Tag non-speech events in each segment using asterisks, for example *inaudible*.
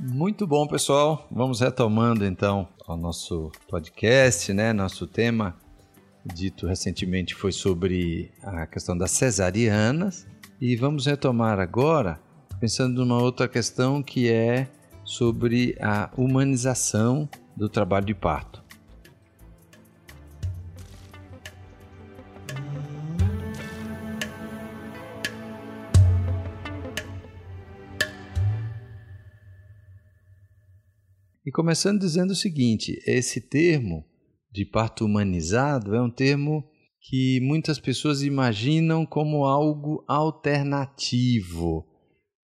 Muito bom, pessoal. Vamos retomando então o nosso podcast, né? Nosso tema dito recentemente foi sobre a questão das cesarianas e vamos retomar agora pensando numa outra questão que é sobre a humanização do trabalho de parto. E começando dizendo o seguinte: esse termo de parto humanizado é um termo que muitas pessoas imaginam como algo alternativo,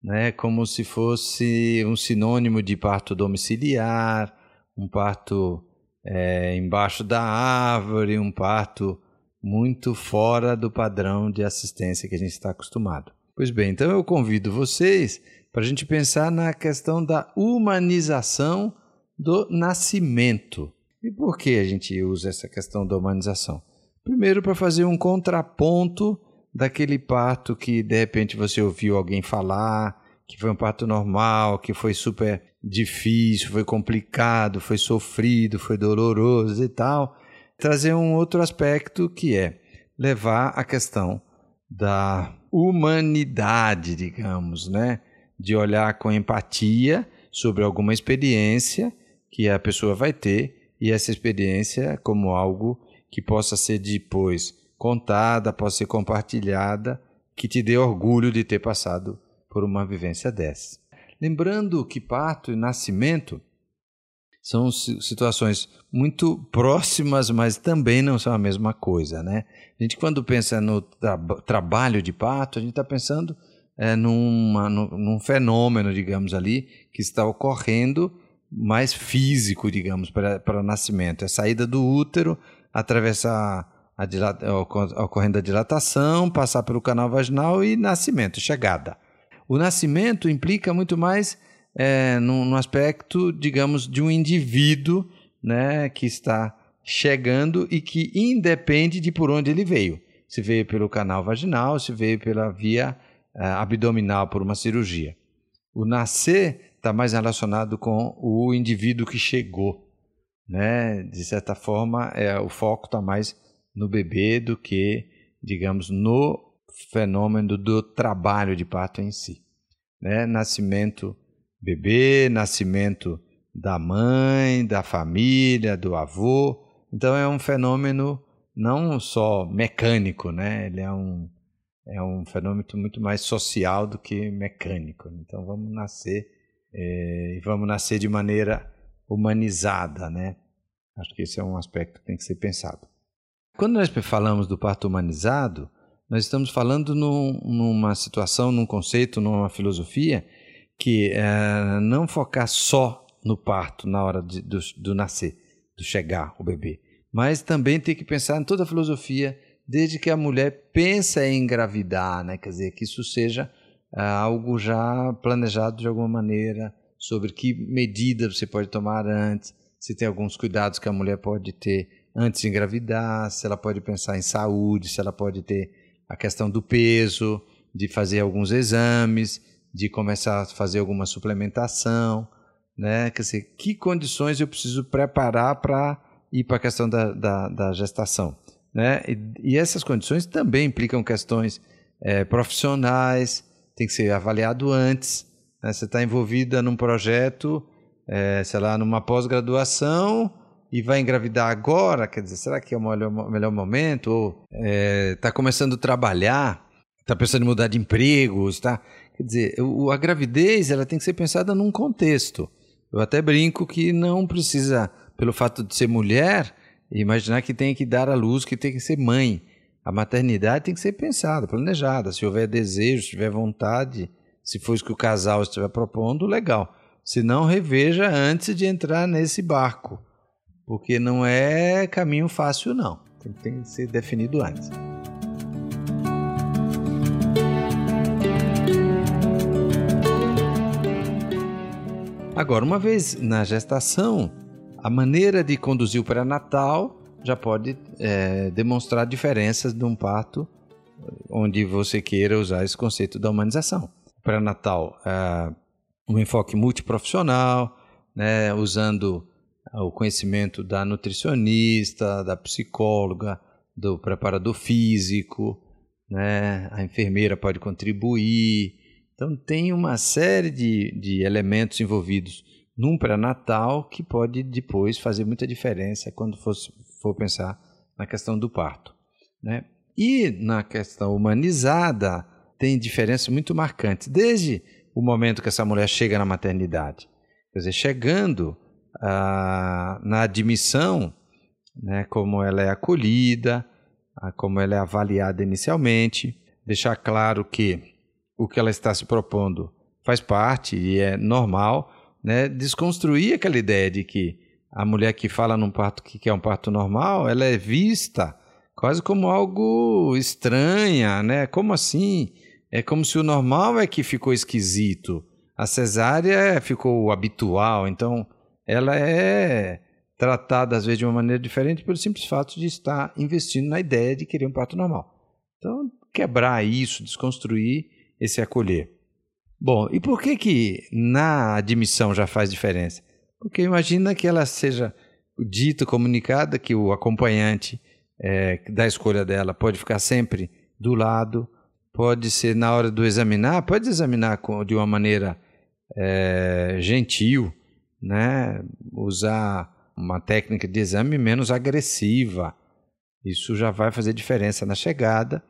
né? como se fosse um sinônimo de parto domiciliar, um parto é, embaixo da árvore, um parto muito fora do padrão de assistência que a gente está acostumado. Pois bem, então eu convido vocês para a gente pensar na questão da humanização do nascimento. E por que a gente usa essa questão da humanização? Primeiro, para fazer um contraponto daquele parto que de repente você ouviu alguém falar, que foi um parto normal, que foi super difícil, foi complicado, foi sofrido, foi doloroso e tal. Trazer um outro aspecto que é levar a questão da humanidade, digamos, né? De olhar com empatia sobre alguma experiência que a pessoa vai ter e essa experiência como algo que possa ser depois contada, possa ser compartilhada, que te dê orgulho de ter passado por uma vivência dessa. Lembrando que parto e nascimento são situações muito próximas, mas também não são a mesma coisa, né? A gente quando pensa no tra trabalho de parto, a gente está pensando é, numa, num fenômeno, digamos ali, que está ocorrendo mais físico, digamos, para, para o nascimento. É a saída do útero, atravessar a, a ocorrendo a dilatação, passar pelo canal vaginal e nascimento, chegada. O nascimento implica muito mais é, no, no, aspecto, digamos, de um indivíduo né, que está chegando e que independe de por onde ele veio. Se veio pelo canal vaginal, se veio pela via é, abdominal por uma cirurgia. O nascer está mais relacionado com o indivíduo que chegou. Né? De certa forma, é, o foco está mais no bebê do que, digamos, no fenômeno do trabalho de parto em si. Né? Nascimento bebê, nascimento da mãe, da família, do avô. Então é um fenômeno não só mecânico, né? Ele é um, é um fenômeno muito mais social do que mecânico. Então vamos nascer e vamos nascer de maneira humanizada, né? Acho que esse é um aspecto que tem que ser pensado. Quando nós falamos do parto humanizado, nós estamos falando num, numa situação, num conceito, numa filosofia que é, não focar só no parto na hora de, do, do nascer, do chegar o bebê, mas também tem que pensar em toda a filosofia desde que a mulher pensa em engravidar, né? quer dizer, que isso seja é algo já planejado de alguma maneira sobre que medidas você pode tomar antes, se tem alguns cuidados que a mulher pode ter antes de engravidar, se ela pode pensar em saúde, se ela pode ter a questão do peso, de fazer alguns exames, de começar a fazer alguma suplementação, né? Quer dizer, que condições eu preciso preparar para ir para a questão da, da, da gestação, né? E, e, essas condições também implicam questões é, profissionais, tem que ser avaliado antes. Né? Você está envolvida num projeto, é, sei lá, numa pós-graduação e vai engravidar agora, quer dizer, será que é o melhor, melhor momento? Ou está é, começando a trabalhar, está pensando em mudar de emprego, está... Quer dizer, o, a gravidez ela tem que ser pensada num contexto. Eu até brinco que não precisa, pelo fato de ser mulher, imaginar que tem que dar à luz, que tem que ser mãe. A maternidade tem que ser pensada, planejada. Se houver desejo, se tiver vontade, se for isso que o casal estiver propondo, legal. Se não, reveja antes de entrar nesse barco, porque não é caminho fácil, não. Tem, que ser definido antes. Agora, uma vez na gestação, a maneira de conduzir o pré-natal já pode é, demonstrar diferenças de um parto onde você queira usar esse conceito da humanização. Pré-natal, uh, um enfoque multiprofissional, né, usando o conhecimento da nutricionista, da psicóloga, do preparador físico, né, a enfermeira pode contribuir. Então, tem uma série de, de elementos envolvidos num pré-natal que pode depois fazer muita diferença quando for, for pensar na questão do parto. Né? E na questão humanizada, tem diferenças muito marcantes, desde o momento que essa mulher chega na maternidade. Quer dizer, chegando ah, na admissão, né, como ela é acolhida, ah, como ela é avaliada inicialmente, deixar claro que o que ela está se propondo faz parte e é normal, né, desconstruir aquela ideia de que a mulher que fala num parto que é um parto normal, ela é vista quase como algo estranha, né? Como assim? É como se o normal é que ficou esquisito, a cesárea ficou habitual, então ela é tratada às vezes de uma maneira diferente pelo simples fato de estar investindo na ideia de querer um parto normal. Então, quebrar isso, desconstruir esse acolher. Bom, e por que que na admissão já faz diferença? Porque imagina que ela seja dito, comunicada, que o acompanhante é, da escolha dela pode ficar sempre do lado, pode ser na hora do examinar, pode examinar de uma maneira é, gentil, né? usar uma técnica de exame menos agressiva. Isso já vai fazer diferença na chegada.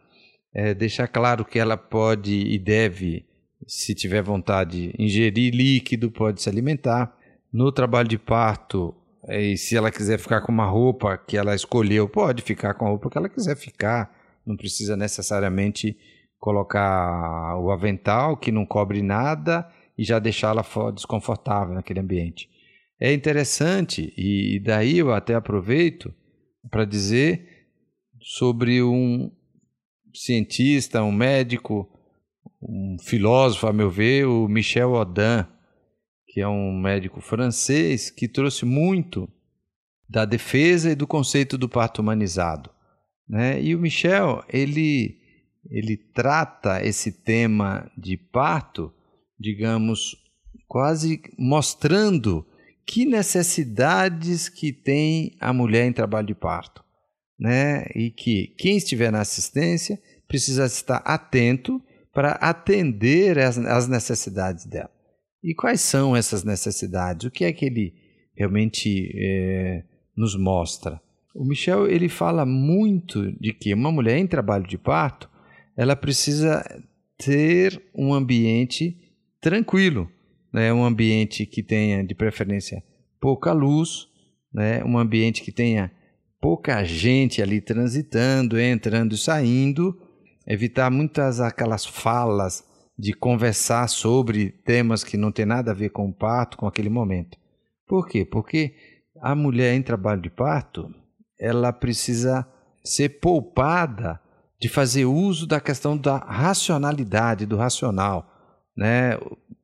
É, deixar claro que ela pode e deve se tiver vontade, ingerir líquido, pode se alimentar. No trabalho de parto, e se ela quiser ficar com uma roupa que ela escolheu, pode ficar com a roupa que ela quiser ficar. Não precisa necessariamente colocar o avental que não cobre nada e já deixá-la desconfortável naquele ambiente. É interessante, e daí eu até aproveito para dizer sobre um cientista, um médico um filósofo, a meu ver, o Michel Odin, que é um médico francês que trouxe muito da defesa e do conceito do parto humanizado. Né? E o Michel, ele, ele trata esse tema de parto, digamos, quase mostrando que necessidades que tem a mulher em trabalho de parto. Né? E que quem estiver na assistência precisa estar atento para atender às necessidades dela. E quais são essas necessidades? O que é que ele realmente é, nos mostra? O Michel ele fala muito de que uma mulher em trabalho de parto ela precisa ter um ambiente tranquilo, né? um ambiente que tenha de preferência pouca luz, né? um ambiente que tenha pouca gente ali transitando, entrando e saindo, evitar muitas aquelas falas de conversar sobre temas que não tem nada a ver com o parto, com aquele momento. Por quê? Porque a mulher em trabalho de parto, ela precisa ser poupada de fazer uso da questão da racionalidade, do racional, né?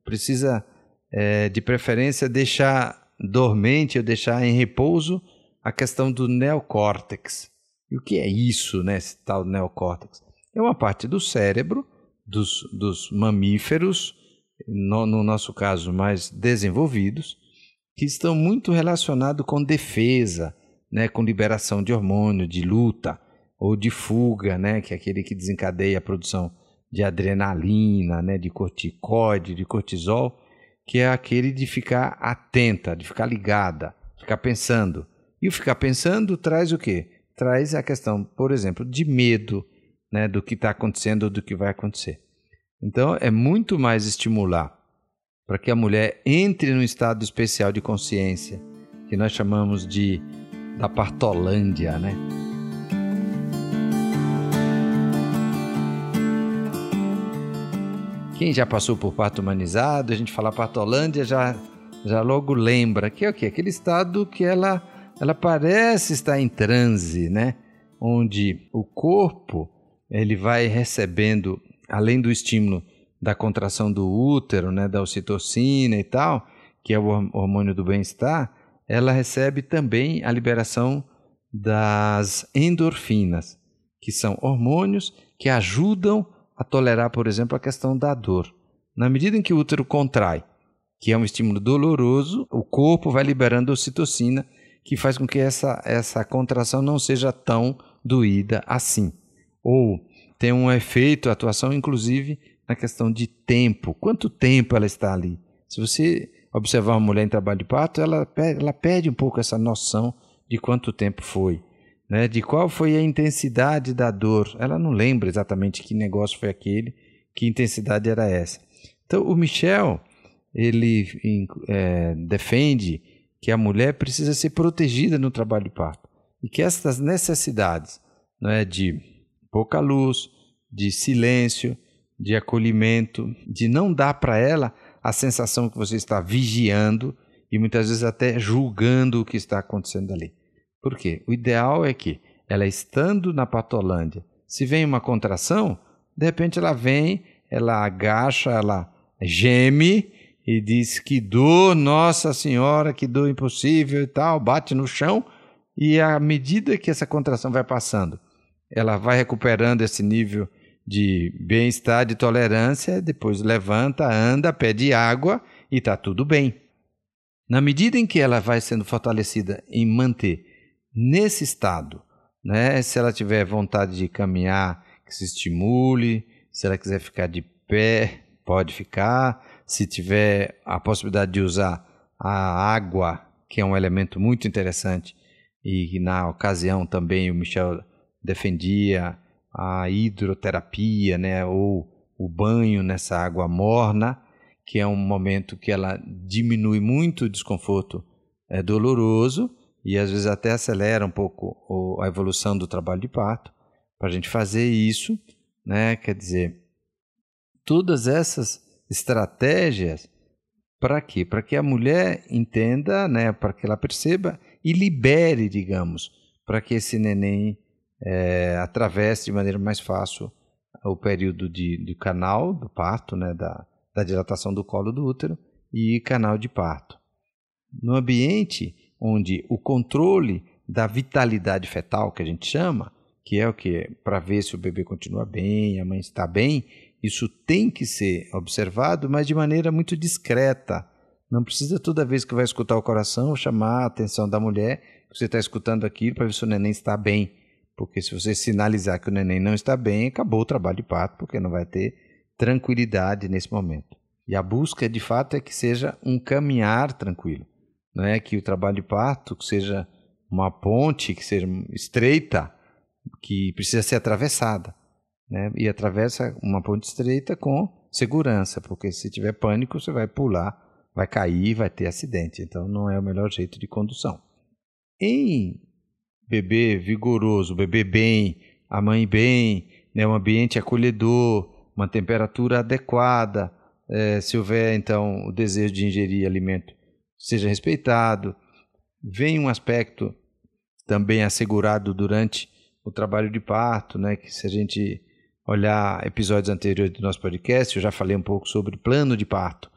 Precisa, é, de preferência, deixar dormente ou deixar em repouso a questão do neocórtex. E o que é isso, né, esse tal neocórtex? é uma parte do cérebro dos, dos mamíferos, no, no nosso caso mais desenvolvidos, que estão muito relacionados com defesa, né, com liberação de hormônio, de luta ou de fuga, né, que é aquele que desencadeia a produção de adrenalina, né, de corticoide, de cortisol, que é aquele de ficar atenta, de ficar ligada, ficar pensando. E o ficar pensando traz o quê? Traz a questão, por exemplo, de medo, né, do que está acontecendo ou do que vai acontecer. Então, é muito mais estimular para que a mulher entre num estado especial de consciência, que nós chamamos de da partolândia, né? Quem já passou por parto humanizado, a gente fala partolândia, já, já logo lembra que é o quê? Aquele estado que ela, ela parece estar em transe, né? Onde o corpo ele vai recebendo, além do estímulo da contração do útero, né, da ocitocina e tal, que é o hormônio do bem-estar, ela recebe também a liberação das endorfinas, que são hormônios que ajudam a tolerar, por exemplo, a questão da dor. Na medida em que o útero contrai, que é um estímulo doloroso, o corpo vai liberando ocitocina, que faz com que essa, essa contração não seja tão doída assim. Ou tem um efeito, atuação, inclusive, na questão de tempo. Quanto tempo ela está ali? Se você observar uma mulher em trabalho de parto, ela, ela perde um pouco essa noção de quanto tempo foi. Né, de qual foi a intensidade da dor. Ela não lembra exatamente que negócio foi aquele, que intensidade era essa. Então, o Michel, ele é, defende que a mulher precisa ser protegida no trabalho de parto e que essas necessidades né, de pouca luz, de silêncio, de acolhimento, de não dar para ela a sensação que você está vigiando e muitas vezes até julgando o que está acontecendo ali. Por quê? O ideal é que ela estando na patolândia, se vem uma contração, de repente ela vem, ela agacha, ela geme e diz que dor, Nossa Senhora, que dor impossível e tal, bate no chão e à medida que essa contração vai passando, ela vai recuperando esse nível de bem-estar, de tolerância, depois levanta, anda, pede água e está tudo bem. Na medida em que ela vai sendo fortalecida em manter nesse estado, né, se ela tiver vontade de caminhar, que se estimule, se ela quiser ficar de pé, pode ficar, se tiver a possibilidade de usar a água, que é um elemento muito interessante, e na ocasião também o Michel defendia a hidroterapia, né, ou o banho nessa água morna, que é um momento que ela diminui muito o desconforto é doloroso e às vezes até acelera um pouco a evolução do trabalho de parto. Para a gente fazer isso, né, quer dizer, todas essas estratégias para quê? Para que a mulher entenda, né, para que ela perceba e libere, digamos, para que esse neném é, atravesse de maneira mais fácil o período de, canal do parto, né, da, da dilatação do colo do útero e canal de parto. No ambiente onde o controle da vitalidade fetal, que a gente chama, que é o que para ver se o bebê continua bem, a mãe está bem, isso tem que ser observado, mas de maneira muito discreta. Não precisa toda vez que vai escutar o coração chamar a atenção da mulher que você está escutando aquilo para ver se o neném está bem. Porque se você sinalizar que o neném não está bem, acabou o trabalho de parto, porque não vai ter tranquilidade nesse momento. E a busca, de fato, é que seja um caminhar tranquilo. Não é que o trabalho de parto seja uma ponte que seja estreita, que precisa ser atravessada. Né? E atravessa uma ponte estreita com segurança, porque se tiver pânico, você vai pular, vai cair, vai ter acidente. Então não é o melhor jeito de condução. Em bebê vigoroso, bebê bem, a mãe bem, né, um ambiente acolhedor, uma temperatura adequada, é, se houver então o desejo de ingerir alimento, seja respeitado. Vem um aspecto também assegurado durante o trabalho de parto, né, que se a gente olhar episódios anteriores do nosso podcast, eu já falei um pouco sobre plano de parto.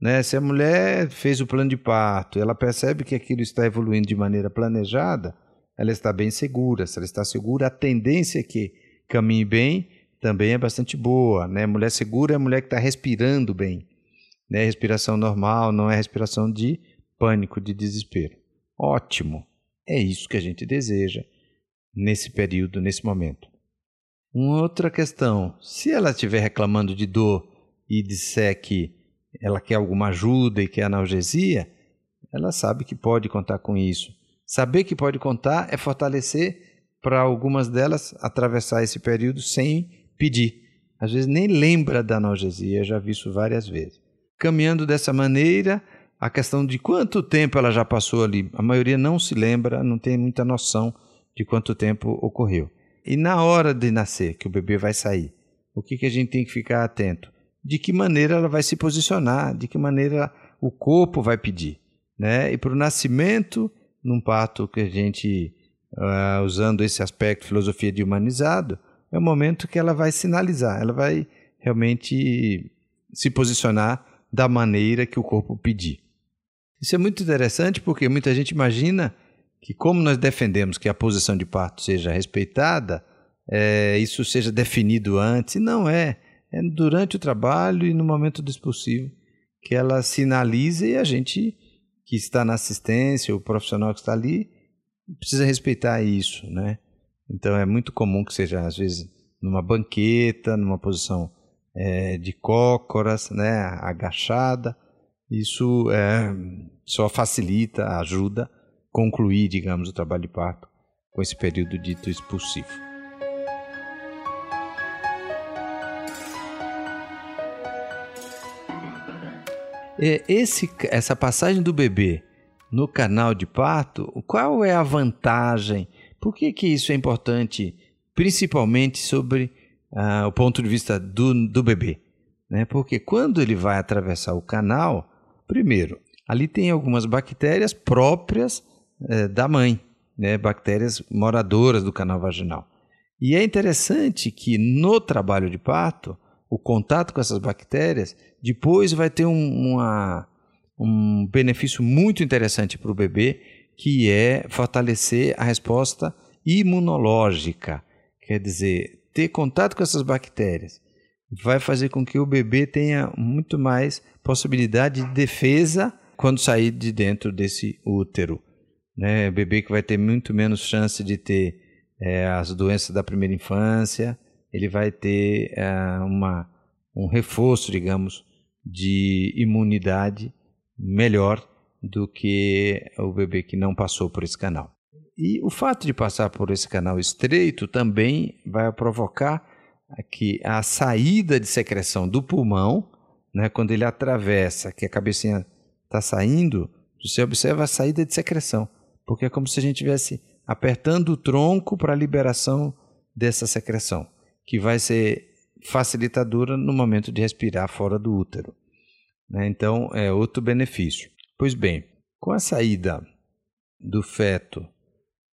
Né? Se a mulher fez o plano de parto, ela percebe que aquilo está evoluindo de maneira planejada, ela está bem segura. Se ela está segura, a tendência é que caminhe bem também é bastante boa. Né? Mulher segura é a mulher que está respirando bem. Né? Respiração normal, não é respiração de pânico, de desespero. Ótimo. É isso que a gente deseja nesse período, nesse momento. Uma outra questão: se ela estiver reclamando de dor e disser que ela quer alguma ajuda e quer analgesia, ela sabe que pode contar com isso. Saber que pode contar é fortalecer para algumas delas atravessar esse período sem pedir. Às vezes nem lembra da analgesia, já vi isso várias vezes. Caminhando dessa maneira, a questão de quanto tempo ela já passou ali, a maioria não se lembra, não tem muita noção de quanto tempo ocorreu. E na hora de nascer, que o bebê vai sair, o que, que a gente tem que ficar atento? De que maneira ela vai se posicionar, de que maneira o corpo vai pedir. Né? E para o nascimento, num parto que a gente, uh, usando esse aspecto filosofia de humanizado, é o momento que ela vai sinalizar, ela vai realmente se posicionar da maneira que o corpo pedir. Isso é muito interessante porque muita gente imagina que, como nós defendemos que a posição de parto seja respeitada, é, isso seja definido antes. Não é. É durante o trabalho e no momento do expulsivo que ela sinaliza e a gente que está na assistência, o profissional que está ali, precisa respeitar isso, né? Então é muito comum que seja, às vezes, numa banqueta, numa posição é, de cócoras, né, agachada. Isso é, só facilita, ajuda concluir, digamos, o trabalho de parto com esse período dito expulsivo. Esse, essa passagem do bebê no canal de parto, qual é a vantagem? Por que, que isso é importante, principalmente sobre uh, o ponto de vista do, do bebê? Né? Porque quando ele vai atravessar o canal, primeiro, ali tem algumas bactérias próprias uh, da mãe, né? bactérias moradoras do canal vaginal. E é interessante que no trabalho de parto, o contato com essas bactérias, depois vai ter um, uma, um benefício muito interessante para o bebê, que é fortalecer a resposta imunológica. Quer dizer, ter contato com essas bactérias vai fazer com que o bebê tenha muito mais possibilidade de defesa quando sair de dentro desse útero. Né? O bebê que vai ter muito menos chance de ter é, as doenças da primeira infância, ele vai ter é, uma, um reforço, digamos, de imunidade melhor do que o bebê que não passou por esse canal. E o fato de passar por esse canal estreito também vai provocar que a saída de secreção do pulmão, né, quando ele atravessa, que a cabecinha está saindo, você observa a saída de secreção, porque é como se a gente estivesse apertando o tronco para a liberação dessa secreção que vai ser facilitadora no momento de respirar fora do útero. Né? Então, é outro benefício. Pois bem, com a saída do feto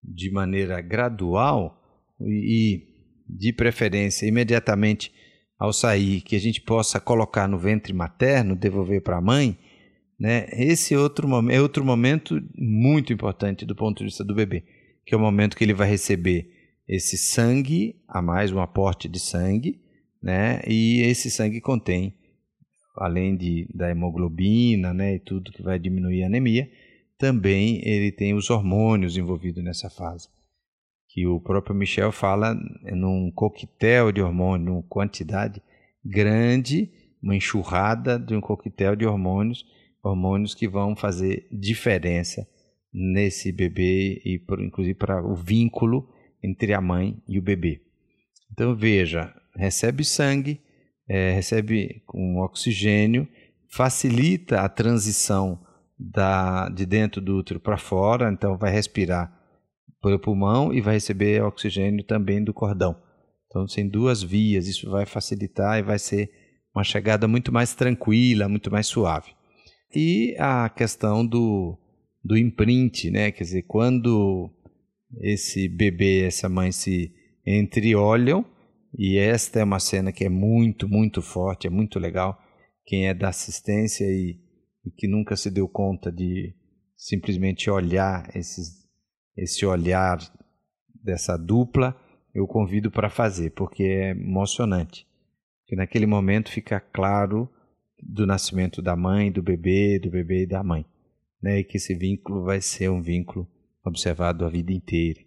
de maneira gradual e, de preferência, imediatamente ao sair, que a gente possa colocar no ventre materno, devolver para a mãe, né? esse outro, é outro momento muito importante do ponto de vista do bebê, que é o momento que ele vai receber esse sangue, a mais um aporte de sangue, né? E esse sangue contém, além de, da hemoglobina, né, e tudo que vai diminuir a anemia, também ele tem os hormônios envolvidos nessa fase. Que o próprio Michel fala num coquetel de hormônios, numa quantidade grande, uma enxurrada de um coquetel de hormônios, hormônios que vão fazer diferença nesse bebê e inclusive para o vínculo entre a mãe e o bebê. Então veja, recebe sangue, é, recebe com oxigênio, facilita a transição da, de dentro do útero para fora, então vai respirar pelo pulmão e vai receber oxigênio também do cordão. Então, tem duas vias, isso vai facilitar e vai ser uma chegada muito mais tranquila, muito mais suave. E a questão do, do imprint, né? Quer dizer, quando esse bebê e essa mãe se entreolham, e esta é uma cena que é muito, muito forte, é muito legal. Quem é da assistência e, e que nunca se deu conta de simplesmente olhar esses, esse olhar dessa dupla, eu convido para fazer, porque é emocionante. Que naquele momento fica claro do nascimento da mãe, do bebê, do bebê e da mãe, né? E que esse vínculo vai ser um vínculo observado a vida inteira,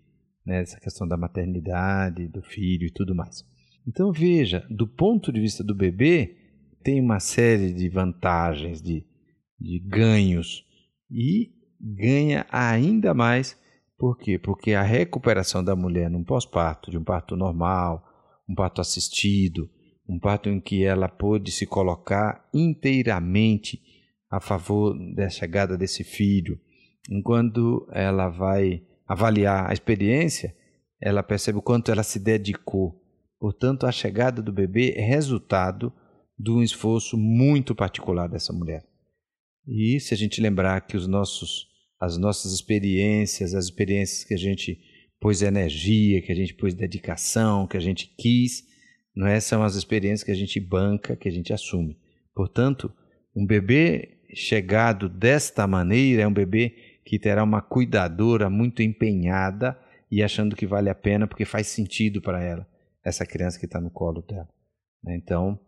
né? essa questão da maternidade, do filho e tudo mais. Então veja, do ponto de vista do bebê, tem uma série de vantagens, de, de ganhos e ganha ainda mais, por quê? Porque a recuperação da mulher num pós-parto, de um parto normal, um parto assistido, um parto em que ela pôde se colocar inteiramente a favor da chegada desse filho, enquanto ela vai avaliar a experiência, ela percebe o quanto ela se dedicou. Portanto, a chegada do bebê é resultado de um esforço muito particular dessa mulher. E se a gente lembrar que os nossos, as nossas experiências, as experiências que a gente pôs energia, que a gente pôs dedicação, que a gente quis, não é? são as experiências que a gente banca, que a gente assume. Portanto, um bebê chegado desta maneira é um bebê que terá uma cuidadora muito empenhada e achando que vale a pena porque faz sentido para ela. essa criança que está no colo dela. Né? Então,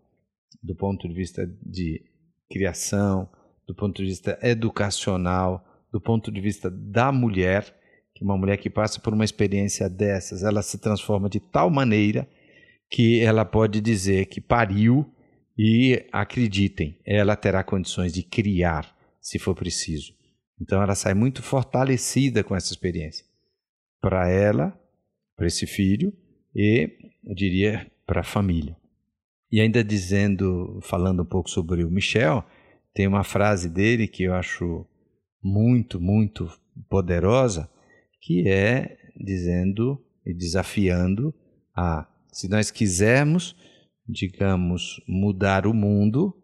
do ponto de vista de criação, do ponto de vista educacional, do ponto de vista da mulher, que uma mulher que passa por uma experiência dessas, ela se transforma de tal maneira que ela pode dizer que pariu e acreditem, ela terá condições de criar, se for preciso. Então ela sai muito fortalecida com essa experiência. Para ela, para esse filho e, eu diria, para a família. E ainda dizendo, falando um pouco sobre o Michel, tem uma frase dele que eu acho muito, muito poderosa, que é dizendo e desafiando a, se nós quisermos, digamos, mudar o mundo,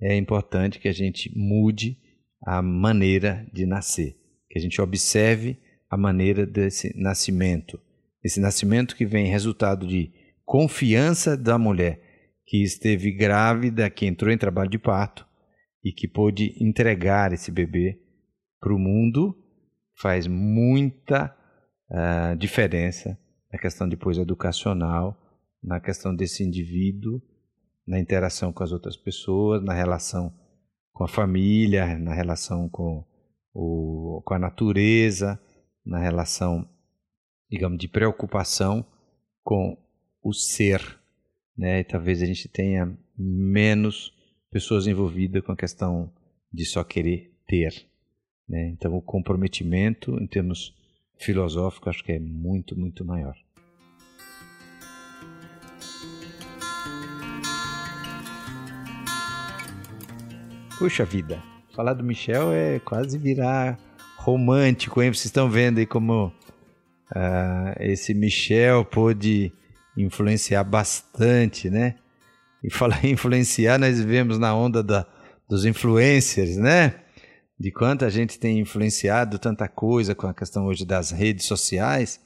é importante que a gente mude a maneira de nascer, que a gente observe a maneira desse nascimento. Esse nascimento que vem resultado de confiança da mulher que esteve grávida, que entrou em trabalho de parto e que pôde entregar esse bebê para o mundo, faz muita uh, diferença na questão depois educacional, na questão desse indivíduo, na interação com as outras pessoas, na relação com a família, na relação com, o, com a natureza, na relação, digamos, de preocupação com o ser. Né? E talvez a gente tenha menos pessoas envolvidas com a questão de só querer ter. Né? Então, o comprometimento, em termos filosóficos, acho que é muito, muito maior. Puxa vida, falar do Michel é quase virar romântico, hein? Vocês estão vendo aí como uh, esse Michel pôde influenciar bastante, né? E falar em influenciar, nós vivemos na onda da, dos influencers, né? De quanta gente tem influenciado tanta coisa com a questão hoje das redes sociais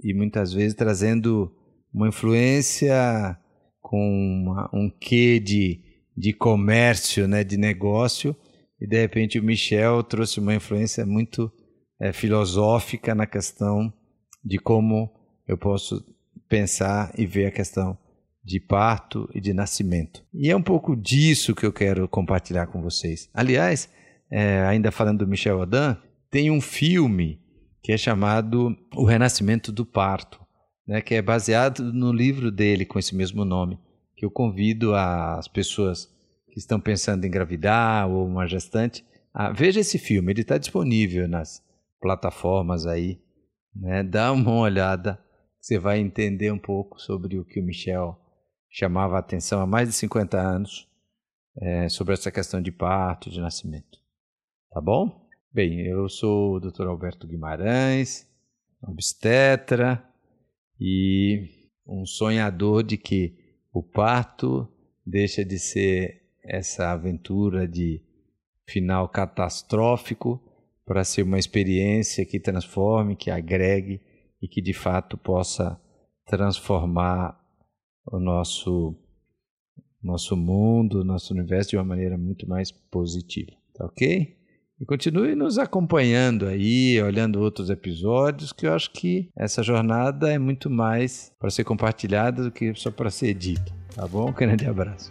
e muitas vezes trazendo uma influência com uma, um quê de de comércio, né, de negócio, e de repente o Michel trouxe uma influência muito é, filosófica na questão de como eu posso pensar e ver a questão de parto e de nascimento. E é um pouco disso que eu quero compartilhar com vocês. Aliás, é, ainda falando do Michel Odan, tem um filme que é chamado O Renascimento do Parto, né, que é baseado no livro dele com esse mesmo nome que eu convido as pessoas que estão pensando em engravidar ou uma gestante a veja esse filme. Ele está disponível nas plataformas aí, né? Dá *laughs* uma olhada, você vai entender um pouco sobre o que o Michel chamava a atenção há mais de 50 anos é, sobre essa questão de parto, de nascimento. Tá bom? Bem, eu sou o Dr. Alberto Guimarães, obstetra e um sonhador de que o parto deixa de ser essa aventura de final catastrófico para ser uma experiência que transforme, que agregue e que de fato possa transformar o nosso nosso mundo, nosso universo de uma maneira muito mais positiva, tá ok? E continue nos acompanhando aí, olhando outros episódios, que eu acho que essa jornada é muito mais para ser compartilhada do que só para ser dita. Tá bom? Um grande abraço.